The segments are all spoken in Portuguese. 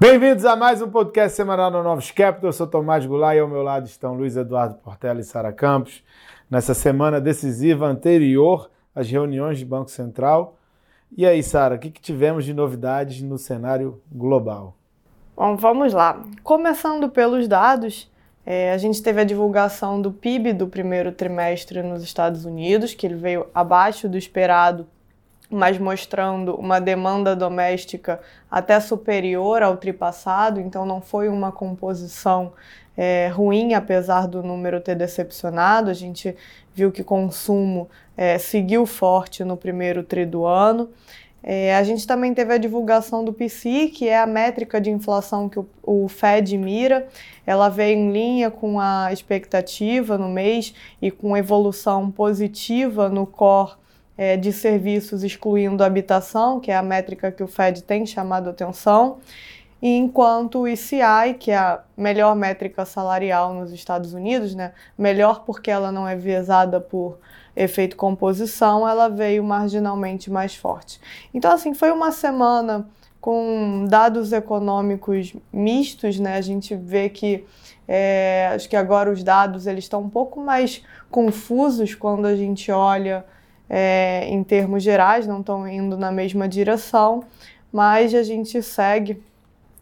Bem-vindos a mais um podcast semanal no Novos Capital. Eu sou Tomás Goulart e ao meu lado estão Luiz Eduardo Portela e Sara Campos. Nessa semana decisiva anterior às reuniões de Banco Central. E aí, Sara, o que, que tivemos de novidades no cenário global? Bom, vamos lá. Começando pelos dados, é, a gente teve a divulgação do PIB do primeiro trimestre nos Estados Unidos, que ele veio abaixo do esperado mas mostrando uma demanda doméstica até superior ao tripassado, então não foi uma composição é, ruim, apesar do número ter decepcionado. A gente viu que consumo é, seguiu forte no primeiro tri do ano. É, a gente também teve a divulgação do PCI, que é a métrica de inflação que o, o, Fed mira. Ela veio em linha com a expectativa no mês e com evolução positiva no core é, de serviços, excluindo habitação, que é a métrica que o Fed tem chamado atenção, enquanto o ICI, que é a melhor métrica salarial nos Estados Unidos, né, melhor porque ela não é viesada por efeito composição, ela veio marginalmente mais forte. Então, assim, foi uma semana com dados econômicos mistos, né? A gente vê que é, acho que agora os dados eles estão um pouco mais confusos quando a gente olha é, em termos gerais, não estão indo na mesma direção, mas a gente segue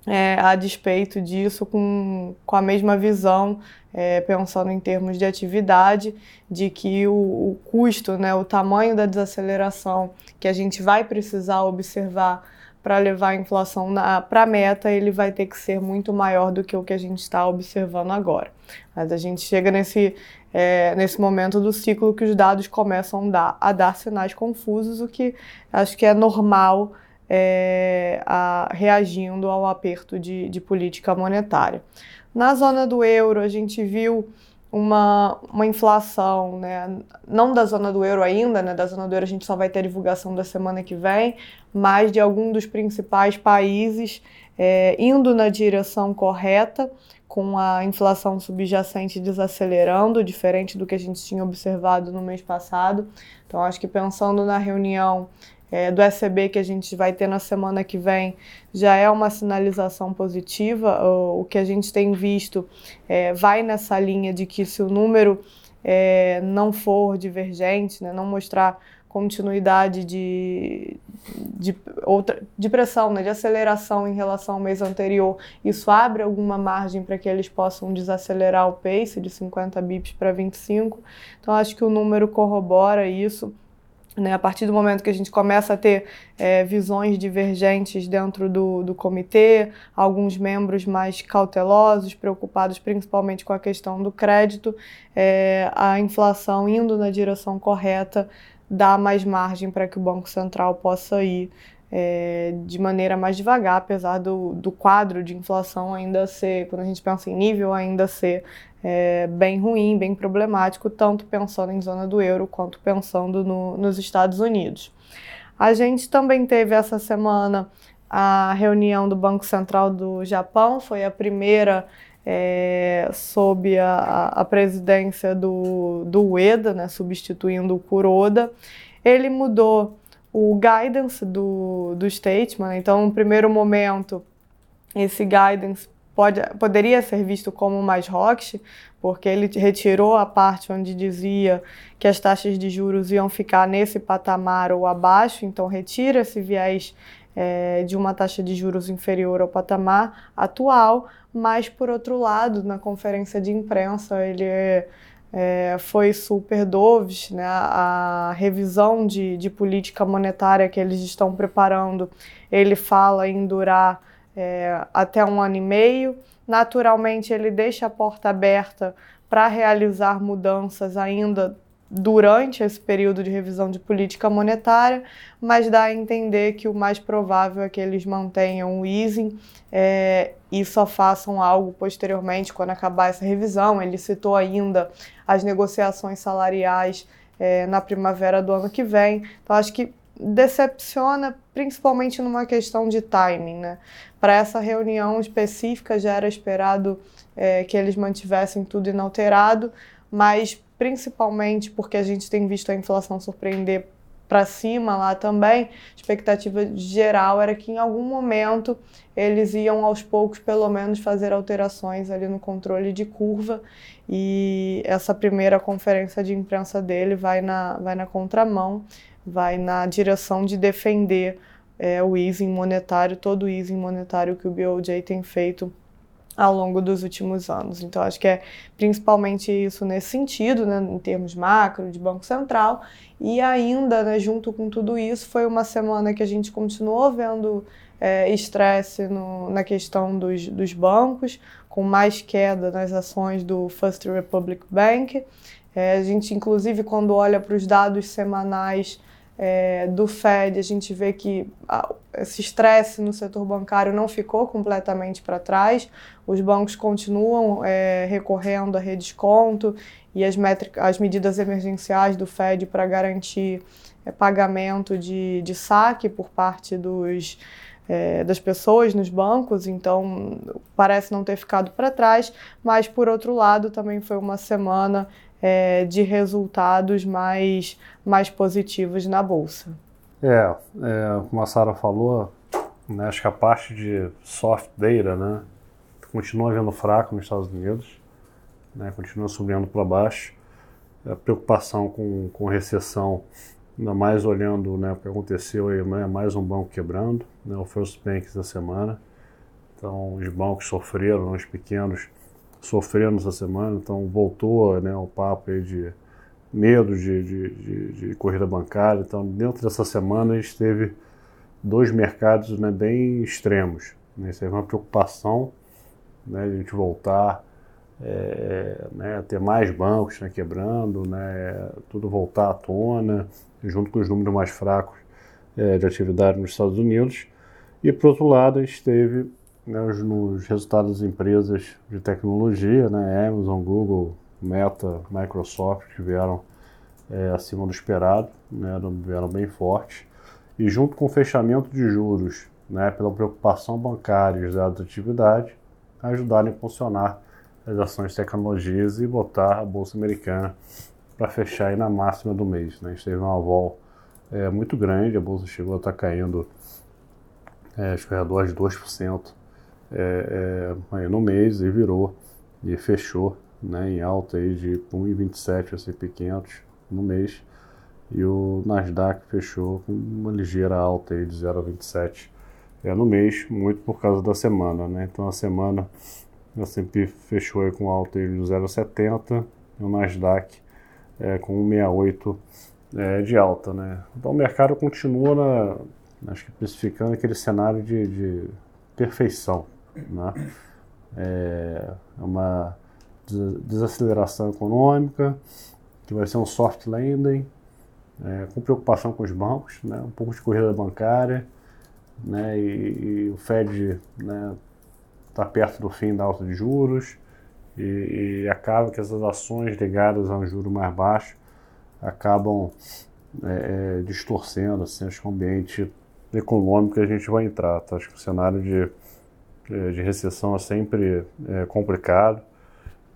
é, a despeito disso com, com a mesma visão, é, pensando em termos de atividade, de que o, o custo, né, o tamanho da desaceleração que a gente vai precisar observar para levar a inflação para a meta, ele vai ter que ser muito maior do que o que a gente está observando agora. Mas a gente chega nesse, é, nesse momento do ciclo que os dados começam a dar, a dar sinais confusos, o que acho que é normal é, a, reagindo ao aperto de, de política monetária. Na zona do euro, a gente viu uma, uma inflação, né? não da zona do euro ainda, né? da zona do euro a gente só vai ter a divulgação da semana que vem, mas de algum dos principais países é, indo na direção correta, com a inflação subjacente desacelerando, diferente do que a gente tinha observado no mês passado. Então, acho que pensando na reunião é, do SCB que a gente vai ter na semana que vem já é uma sinalização positiva. O, o que a gente tem visto é, vai nessa linha de que se o número é, não for divergente, né, não mostrar continuidade de, de, outra, de pressão, né, de aceleração em relação ao mês anterior, isso abre alguma margem para que eles possam desacelerar o pace de 50 bips para 25. Então, acho que o número corrobora isso. Né, a partir do momento que a gente começa a ter é, visões divergentes dentro do, do comitê, alguns membros mais cautelosos, preocupados principalmente com a questão do crédito, é, a inflação indo na direção correta dá mais margem para que o Banco Central possa ir é, de maneira mais devagar, apesar do, do quadro de inflação ainda ser, quando a gente pensa em nível, ainda ser é, bem ruim, bem problemático, tanto pensando em zona do euro quanto pensando no, nos Estados Unidos. A gente também teve essa semana a reunião do Banco Central do Japão, foi a primeira é, sob a, a, presidência do, do Ueda, né, substituindo o Kuroda. Ele mudou o guidance do, do statement, então, no primeiro momento, esse guidance pode, poderia ser visto como mais hawkish, porque ele retirou a parte onde dizia que as taxas de juros iam ficar nesse patamar ou abaixo, então retira esse viés é, de uma taxa de juros inferior ao patamar atual, mas por outro lado, na conferência de imprensa, ele é, foi super doves, né? a revisão de, de política monetária que eles estão preparando, ele fala em durar é, até um ano e meio. Naturalmente, ele deixa a porta aberta para realizar mudanças ainda durante esse período de revisão de política monetária, mas dá a entender que o mais provável é que eles mantenham o easing é, e só façam algo posteriormente quando acabar essa revisão. Ele citou ainda as negociações salariais é, na primavera do ano que vem. Então, acho que decepciona principalmente numa questão de timing. Né? Para essa reunião específica já era esperado é, que eles mantivessem tudo inalterado, mas principalmente porque a gente tem visto a inflação surpreender para cima lá também, expectativa geral era que em algum momento eles iam aos poucos, pelo menos, fazer alterações ali no controle de curva. E essa primeira conferência de imprensa dele vai na, vai na contramão, vai na direção de defender é, o easing monetário, todo o easing monetário que o BOJ tem feito ao longo dos últimos anos. Então, acho que é principalmente isso nesse sentido, né, em termos macro, de Banco Central. E ainda, né, junto com tudo isso, foi uma semana que a gente continuou vendo é, estresse na questão dos, dos bancos, com mais queda nas ações do First Republic Bank. É, a gente, inclusive, quando olha para os dados semanais é, do Fed, a gente vê que a, esse estresse no setor bancário não ficou completamente para trás. Os bancos continuam é, recorrendo a redesconto e as, as medidas emergenciais do Fed para garantir é, pagamento de, de saque por parte dos, é, das pessoas nos bancos, então parece não ter ficado para trás, mas por outro lado também foi uma semana é, de resultados mais, mais positivos na Bolsa. É, é como a Sara falou, né, acho que a parte de soft data né, continua vendo fraco nos Estados Unidos, né, continua subindo para baixo. A preocupação com, com recessão, ainda mais olhando né, o que aconteceu aí, né, mais um banco quebrando, né, o First Bank da semana. Então, os bancos sofreram, os pequenos sofrendo essa semana, então voltou né, o papo aí de medo de, de, de, de, corrida bancária. Então, dentro dessa semana, a gente teve dois mercados né, bem extremos. Né? Isso é uma preocupação né, de a gente voltar é, né, ter mais bancos né, quebrando, né, tudo voltar à tona, junto com os números mais fracos é, de atividade nos Estados Unidos. E, por outro lado, a gente teve né, nos resultados das empresas de tecnologia, né, Amazon, Google, Meta, Microsoft, que vieram é, acima do esperado, né, vieram bem fortes. E junto com o fechamento de juros, né, pela preocupação bancária e de atividade, ajudaram a funcionar as ações de tecnologias e botar a Bolsa Americana para fechar aí na máxima do mês. Né? A gente teve uma vol é, muito grande, a Bolsa chegou a estar tá caindo é, acho que é 2%, é, é, no mês e virou e fechou né, em alta aí de 1,27 S&P 500 no mês e o Nasdaq fechou com uma ligeira alta aí de 0,27 é, no mês, muito por causa da semana, né? Então a semana a S&P fechou aí com alta aí de 0,70 e o Nasdaq é, com 1,68 é, de alta, né? Então o mercado continua na, acho que especificando aquele cenário de, de perfeição, né? É uma desaceleração econômica, que vai ser um soft landing, é, com preocupação com os bancos, né? um pouco de corrida bancária, né? e, e o Fed está né, tá perto do fim da alta de juros, e, e, acaba que essas ações ligadas a um juro mais baixo acabam é, é, distorcendo assim, acho que o ambiente econômico que a gente vai entrar. Tá? Acho que o cenário de é, de recessão é sempre é, complicado.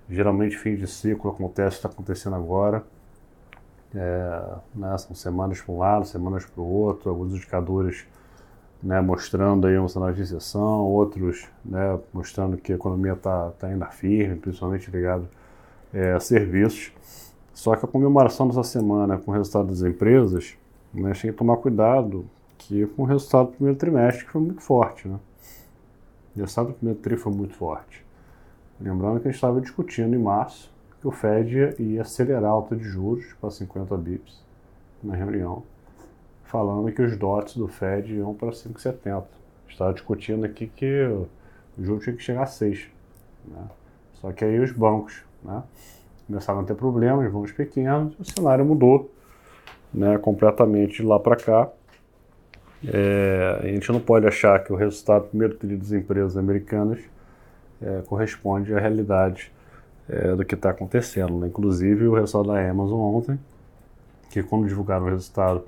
Geralmente fim de ciclo acontece, está acontecendo agora. É, né, são semanas para um lado, semanas para o outro, alguns indicadores né, mostrando aí um cenário de recessão, outros né, mostrando que a economia está tá indo firme, principalmente ligado é, a serviços. Só que a comemoração dessa semana com o resultado das empresas, né, tem que tomar cuidado que com o resultado do primeiro trimestre que foi muito forte. Né? O resultado do primeiro tri foi muito forte. Lembrando que a gente estava discutindo em março que o Fed ia acelerar a alta de juros para 50 bips na reunião, falando que os dots do Fed iam para 5,70. Estava discutindo aqui que o juro tinha que chegar a 6. Né? Só que aí os bancos né, começaram a ter problemas, bancos pequenos, o cenário mudou né, completamente de lá para cá. É, a gente não pode achar que o resultado do primeiro trimestre das empresas americanas é, corresponde à realidade é, do que está acontecendo. Né? Inclusive, o resultado da Amazon ontem, que quando divulgaram o resultado,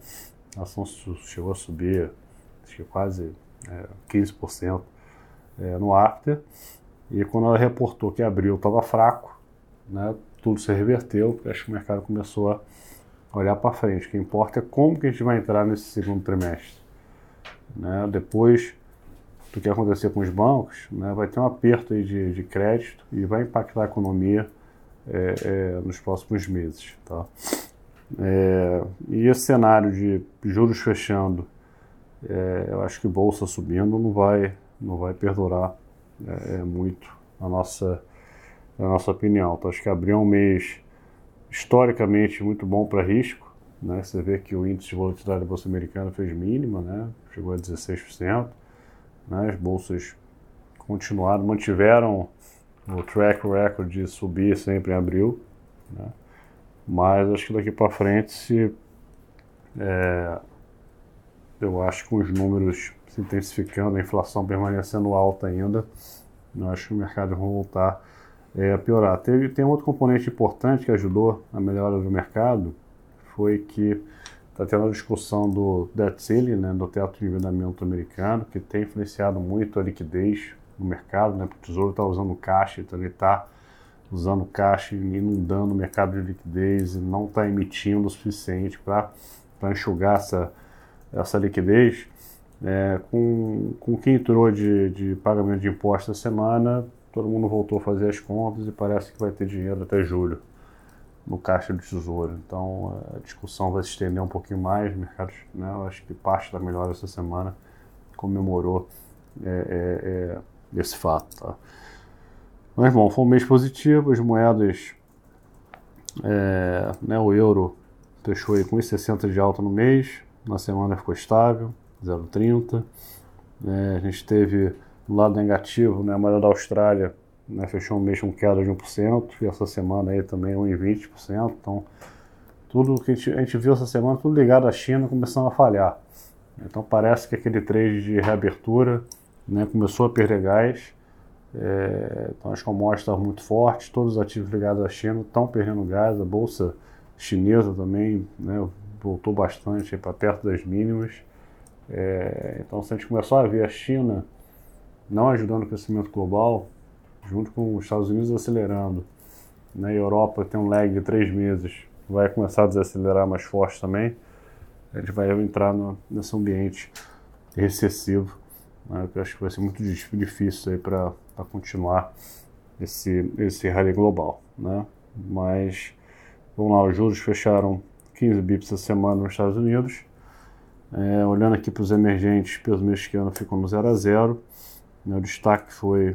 a ação chegou a subir acho que quase 15% é, é, no after, e quando ela reportou que abril estava fraco, né, tudo se reverteu, acho que o mercado começou a, olhar para frente. O que importa é como que a gente vai entrar nesse segundo trimestre. Né? Depois do que acontecer com os bancos, né, vai ter um aperto de, de crédito e vai impactar a economia é, é, nos próximos meses. Tá? É, e esse cenário de juros fechando, é, eu acho que bolsa subindo não vai, não vai perdurar é, é, muito a nossa, a nossa opinião. Então, acho que abril é um mês historicamente muito bom para risco. Né? Você vê que o índice de volatilidade da Bolsa Americana fez mínima, né? chegou a 16%. Né? As bolsas continuaram, mantiveram o track record de subir sempre em abril. Né? Mas acho que daqui para frente, se, é, eu acho que com os números se intensificando, a inflação permanecendo alta ainda, eu acho que o mercado vai voltar é, a piorar. Teve, tem outro componente importante que ajudou a melhora do mercado, foi que está tendo a discussão do debt ceiling, né, do teto de endividamento americano, que tem influenciado muito a liquidez no mercado, né, porque o Tesouro está usando caixa, então ele está usando caixa e inundando o mercado de liquidez e não está emitindo o suficiente para enxugar essa, essa liquidez. É, com, com quem entrou de, de pagamento de impostos essa semana, todo mundo voltou a fazer as contas e parece que vai ter dinheiro até julho no caixa do tesouro. Então a discussão vai se estender um pouquinho mais. Mercados, né, eu acho que parte da melhora essa semana comemorou é, é, é, esse fato. Tá? Mas bom, foi um mês positivo. As moedas, é, né, o euro fechou aí com 1,60 de alta no mês. Na semana ficou estável, 0,30. É, a gente teve do lado negativo, né, a moeda da Austrália né, fechou um mês com queda de 1%, e essa semana aí também 1,20%. Então, tudo que a gente, a gente, viu essa semana, tudo ligado à China, começando a falhar. Então, parece que aquele trade de reabertura né, começou a perder gás. É, então, as commodities estavam muito fortes, todos os ativos ligados à China estão perdendo gás. A bolsa chinesa também né, voltou bastante para perto das mínimas. É, então, se a gente começou a ver a China não ajudando o crescimento global, junto com os Estados Unidos acelerando, na né, Europa tem um lag de três meses, vai começar a desacelerar mais forte também, a gente vai entrar no, nesse ambiente recessivo, né, eu acho que vai ser muito difícil para continuar esse, esse rally global. Né? Mas, vamos lá, os juros fecharam 15 bips essa semana nos Estados Unidos, é, olhando aqui para os emergentes, peso mexicano ficou no 0 a 0 né, o destaque foi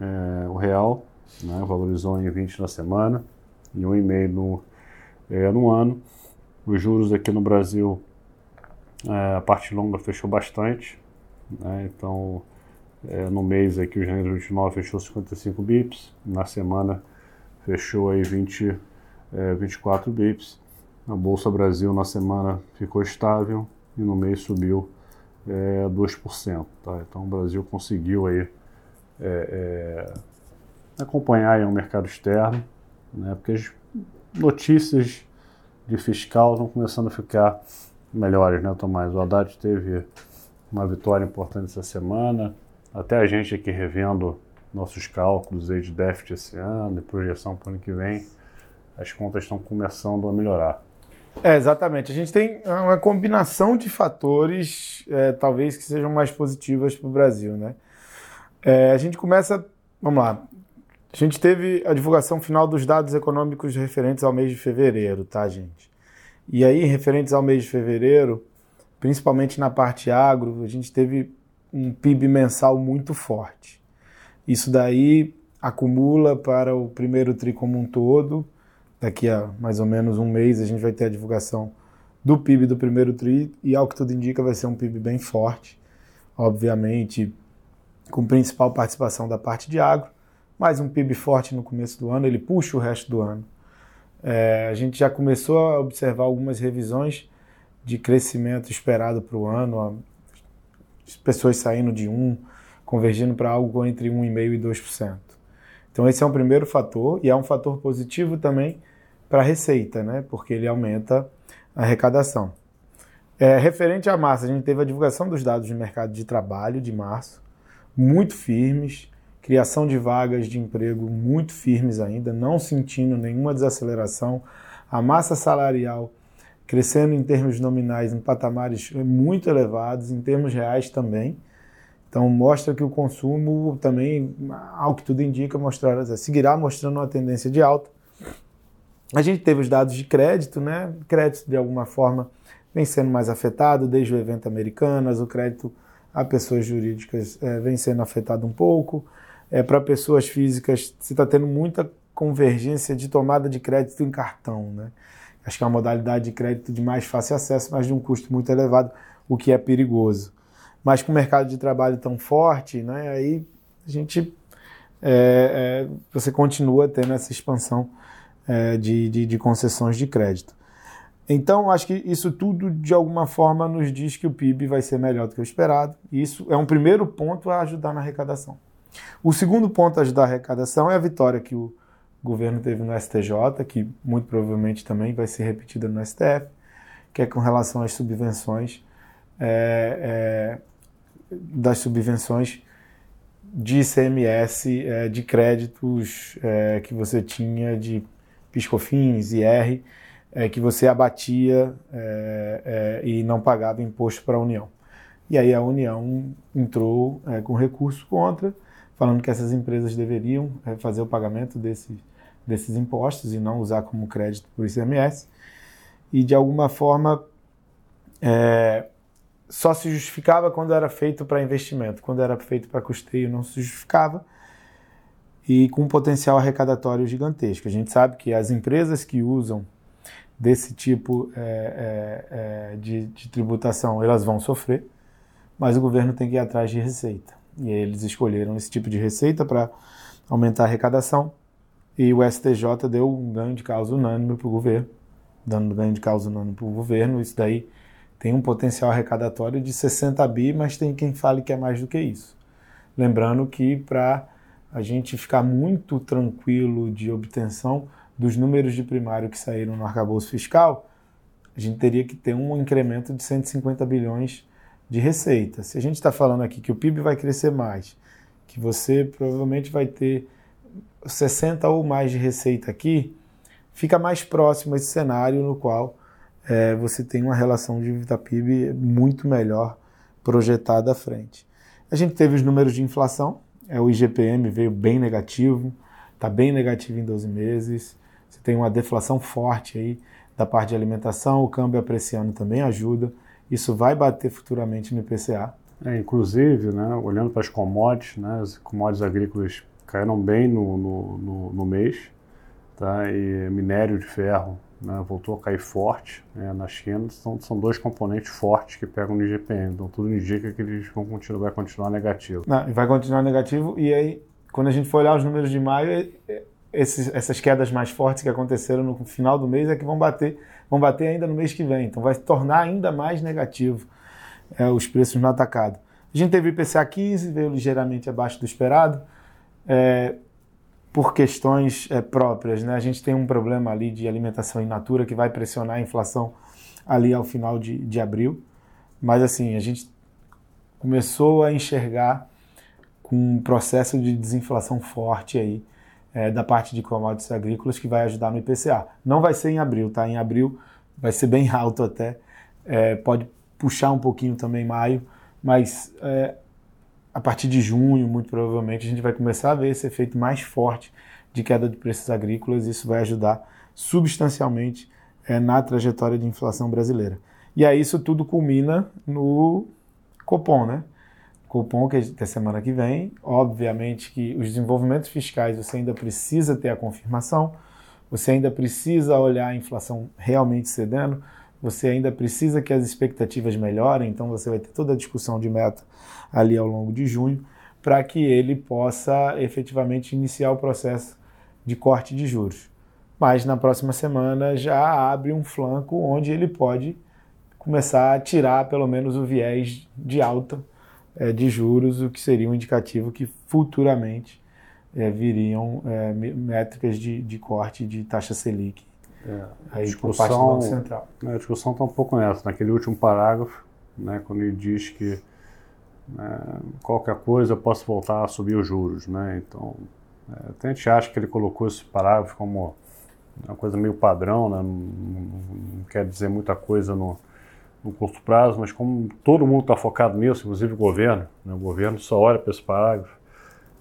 é, o real, né, valorizou em 20 na semana e 1,5 no, é, no ano. Os juros aqui no Brasil, é, a parte longa fechou bastante, né, então é, no mês aqui o janeiro 29 fechou 55 bips, na semana fechou aí 20, 24 é, bips. A Bolsa Brasil na semana ficou estável e no mês subiu é, 2%. Tá? Então o Brasil conseguiu aí, é, é, acompanhar o mercado externo, né? porque as notícias de fiscal estão começando a ficar melhores, né, Tomás? O Haddad teve uma vitória importante essa semana, até a gente aqui revendo nossos cálculos aí de déficit esse ano e projeção para o ano que vem, as contas estão começando a melhorar. É, exatamente. A gente tem uma combinação de fatores, é, talvez que sejam mais positivas para o Brasil, né? É, a gente começa, vamos lá. A gente teve a divulgação final dos dados econômicos referentes ao mês de fevereiro, tá, gente? E aí, referentes ao mês de fevereiro, principalmente na parte agro, a gente teve um PIB mensal muito forte. Isso daí acumula para o primeiro tri como um todo daqui a mais ou menos um mês a gente vai ter a divulgação do PIB do primeiro TRI e, ao que tudo indica, vai ser um PIB bem forte, obviamente com principal participação da parte de agro, mas um PIB forte no começo do ano, ele puxa o resto do ano. É, a gente já começou a observar algumas revisões de crescimento esperado para o ano, as pessoas saindo de 1, convergindo para algo entre 1,5% e 2%. Então esse é um primeiro fator e é um fator positivo também para a receita, né? porque ele aumenta a arrecadação. É, referente à massa, a gente teve a divulgação dos dados de mercado de trabalho de março, muito firmes, criação de vagas de emprego muito firmes ainda, não sentindo nenhuma desaceleração. A massa salarial crescendo em termos nominais em patamares muito elevados, em termos reais também. Então mostra que o consumo também, ao que tudo indica, mostrar, seguirá mostrando uma tendência de alta. A gente teve os dados de crédito, né? Crédito de alguma forma vem sendo mais afetado desde o evento Americanas, o crédito a pessoas jurídicas é, vem sendo afetado um pouco. É, Para pessoas físicas, você está tendo muita convergência de tomada de crédito em cartão, né? Acho que é uma modalidade de crédito de mais fácil acesso, mas de um custo muito elevado, o que é perigoso. Mas com o mercado de trabalho tão forte, né, aí a gente é, é, você continua tendo essa expansão é, de, de, de, concessões de crédito. Então, acho que isso tudo, de alguma forma, nos diz que o PIB vai ser melhor do que o esperado. Isso é um primeiro ponto a ajudar na arrecadação. O segundo ponto a ajudar a arrecadação é a vitória que o governo teve no STJ, que muito provavelmente também vai ser repetida no STF, que é com relação às subvenções, é, é, das subvenções de ICMS, é, de créditos é, que você tinha de PiscoFins, IR, é, que você abatia é, e não pagava imposto para a União. E aí a União entrou com recurso contra, falando que essas empresas deveriam fazer o pagamento desses desses impostos e não usar como crédito por ICMS. E de alguma forma é, só se justificava quando era feito para investimento, quando era feito para custeio não se justificava e com um potencial arrecadatório gigantesco. A gente sabe que as empresas que usam desse tipo é, é, é de, de, tributação elas vão sofrer, mas o governo tem que ir atrás de receita. E eles escolheram esse tipo de receita para aumentar a arrecadação e o STJ deu um ganho de causa unânime para o governo, dando ganho de causa unânime para o governo. Isso daí tem um potencial arrecadatório de 60 bi, mas tem quem fale que é mais do que isso. Lembrando que para a gente ficar muito tranquilo de obtenção dos números de primário que saíram no arcabouço fiscal, a gente teria que ter um incremento de 150 bilhões de receita. Se a gente está falando aqui que o PIB vai crescer mais, que você provavelmente vai ter 60 ou mais de receita aqui, fica mais próximo esse cenário no qual é, você tem uma relação de dívida PIB muito melhor projetada à frente. A gente teve os números de inflação, é, o IGPM veio bem negativo, está bem negativo em 12 meses, você tem uma deflação forte aí da parte de alimentação, o câmbio apreciando também ajuda, isso vai bater futuramente no IPCA. É, inclusive, né, olhando para as commodities, né, as commodities agrícolas caíram bem no, no, no, no mês, tá? e minério de ferro né, voltou a cair forte né, na China. São, são dois componentes fortes que pegam no IGPM. Então tudo indica que eles vão continuar, vai continuar negativo. Não, vai continuar negativo e aí quando a gente for olhar os números de maio, é, é, esses, essas quedas mais fortes que aconteceram no final do mês é que vão bater, vão bater ainda no mês que vem. Então vai tornar ainda mais negativo é, os preços no atacado. A gente teve o IPCA 15, veio ligeiramente abaixo do esperado é, por questões é, próprias. Né? A gente tem um problema ali de alimentação in natura que vai pressionar a inflação ali ao final de, de abril. Mas assim, a gente começou a enxergar com um processo de desinflação forte aí é, da parte de commodities agrícolas que vai ajudar no IPCA. Não vai ser em abril, tá? Em abril vai ser bem alto até, é, pode puxar um pouquinho também maio, mas é, a partir de junho, muito provavelmente, a gente vai começar a ver esse efeito mais forte de queda de preços agrícolas. Isso vai ajudar substancialmente é, na trajetória de inflação brasileira. E aí isso tudo culmina no Copom, né? Copom que é semana que vem. Obviamente que os desenvolvimentos fiscais você ainda precisa ter a confirmação, você ainda precisa olhar a inflação realmente cedendo, você ainda precisa que as expectativas melhorem, então você vai ter toda a discussão de meta ali ao longo de junho, para que ele possa efetivamente iniciar o processo de corte de juros. Mas na próxima semana já abre um flanco onde ele pode começar a tirar pelo menos o viés de alta é, de juros, o que seria um indicativo que futuramente é, viriam é, métricas de, de corte de taxa Selic é, a discussão, Central. A discussão está um pouco nessa, naquele último parágrafo, né, quando ele diz que né, qualquer coisa eu posso voltar a subir os juros. Né? Então, é, a gente acha que ele colocou esse parágrafo como uma coisa meio padrão, né? não, não quer dizer muita coisa no, no curto prazo, mas como todo mundo está focado nisso, inclusive o governo, né? o governo só olha para esse parágrafo,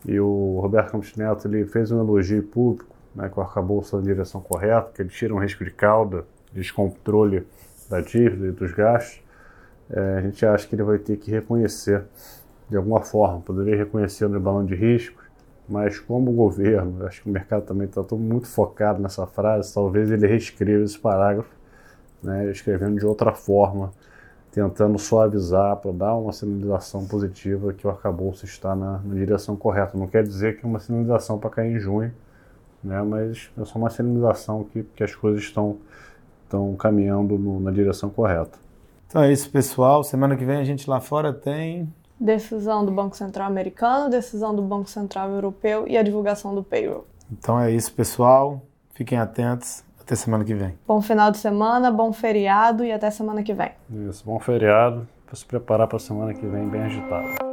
e o Roberto Campos Neto ele fez um elogio público, né, que o arcabouço na direção correta, que ele tira um risco de cauda, descontrole da dívida e dos gastos, é, a gente acha que ele vai ter que reconhecer de alguma forma, poderia reconhecer no balão de risco, mas como o governo, acho que o mercado também está muito focado nessa frase, talvez ele reescreva esse parágrafo, né, escrevendo de outra forma, tentando suavizar para dar uma sinalização positiva que o arcabouço está na, na, direção correta. Não quer dizer que é uma sinalização para cair em junho, né, mas é só uma sinalização que, que as coisas estão, estão caminhando no, na direção correta. Então é isso, pessoal. Semana que vem a gente lá fora tem decisão do Banco Central americano, decisão do Banco Central europeu e a divulgação do payroll. Então é isso, pessoal. Fiquem atentos. Até semana que vem. Bom final de semana, bom feriado e até semana que vem. Isso, bom feriado. Para se preparar para a semana que vem bem agitado.